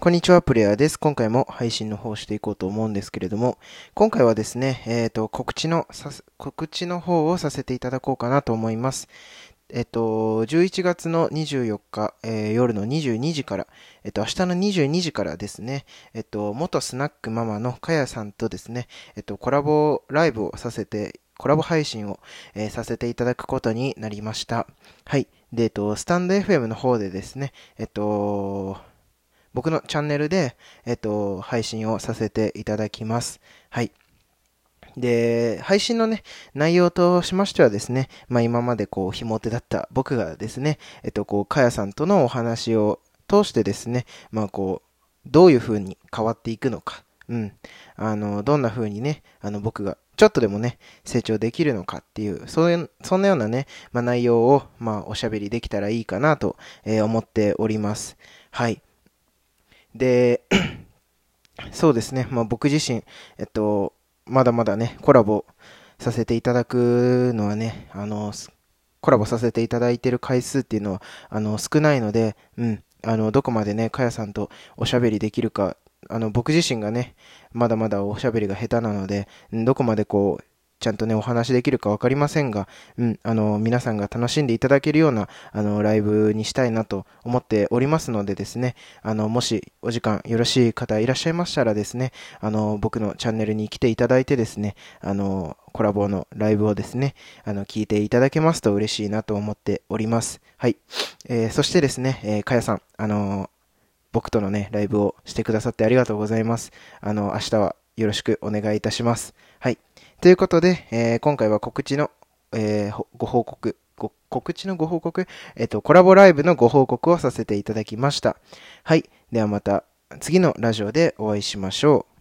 こんにちは、プレイヤーです。今回も配信の方していこうと思うんですけれども、今回はですね、えっ、ー、と、告知の、告知の方をさせていただこうかなと思います。えっと、11月の24日、えー、夜の22時から、えっと、明日の22時からですね、えっと、元スナックママのかやさんとですね、えっと、コラボライブをさせて、コラボ配信を、えー、させていただくことになりました。はい。で、えっと、スタンド FM の方でですね、えっと、僕のチャンネルで、えっと、配信をさせていただきます。はい。で、配信のね、内容としましてはですね、まあ今までこう、ひも手だった僕がですね、えっと、こう、かやさんとのお話を通してですね、まあこう、どういう風に変わっていくのか、うん。あの、どんな風にね、あの、僕がちょっとでもね、成長できるのかっていう、そういう、そんなようなね、まあ内容を、まあおしゃべりできたらいいかなと、えー、思っております。はい。で、そうですね、まあ僕自身、えっと、まだまだね、コラボさせていただくのはね、あの、コラボさせていただいている回数っていうのは、あの、少ないので、うん、あの、どこまでね、かやさんとおしゃべりできるか、あの、僕自身がね、まだまだおしゃべりが下手なので、どこまでこう、ちゃんとね、お話できるかわかりませんが、うん、あの、皆さんが楽しんでいただけるような、あの、ライブにしたいなと思っておりますのでですね、あの、もしお時間よろしい方いらっしゃいましたらですね、あの、僕のチャンネルに来ていただいてですね、あの、コラボのライブをですね、あの、聞いていただけますと嬉しいなと思っております。はい。えー、そしてですね、えー、かやさん、あの僕とのね、ライブをしてくださってありがとうございます。あの、明日はよろしくお願いいたします。はい。ということで、えー、今回は告知の、えー、ご報告、告知のご報告、えっ、ー、と、コラボライブのご報告をさせていただきました。はい。ではまた次のラジオでお会いしましょう。